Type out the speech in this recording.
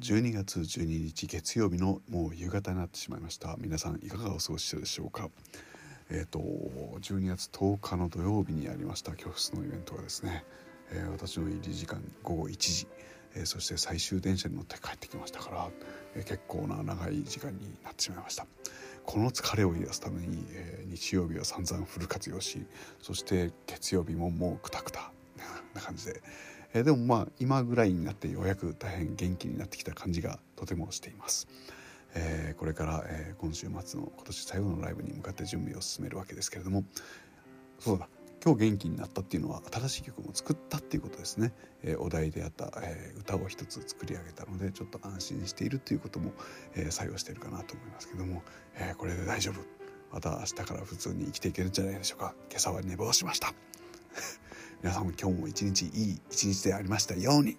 12月12日月曜日のもう夕方になってしまいました。皆さんいかがお過ごしでしょうか？えっ、ー、と12月10日の土曜日にありました。教室のイベントがですね、えー、私の入り時間午後1時、えー、そして最終電車に乗って帰ってきましたから、え結構な長い時間になってしまいました。この疲れを癒すために、え日曜日は散々フル活用しそして月曜日ももうクタクタな感じでえ、でもまあ今ぐらいになってようやく大変元気になってきた感じがとてもしています。えー、これから、えー、今週末の今年最後のライブに向かって準備を進めるわけですけれどもそうだ今日元気になったっていうのは新しい曲も作ったっていうことですね、えー、お題であった、えー、歌を一つ作り上げたのでちょっと安心しているっていうことも、えー、作用しているかなと思いますけども、えこれで大丈夫。また明日から普通に生きていけるんじゃないでしょうか。今朝は寝坊しました。皆さん今日も一日いい一日でありましたように。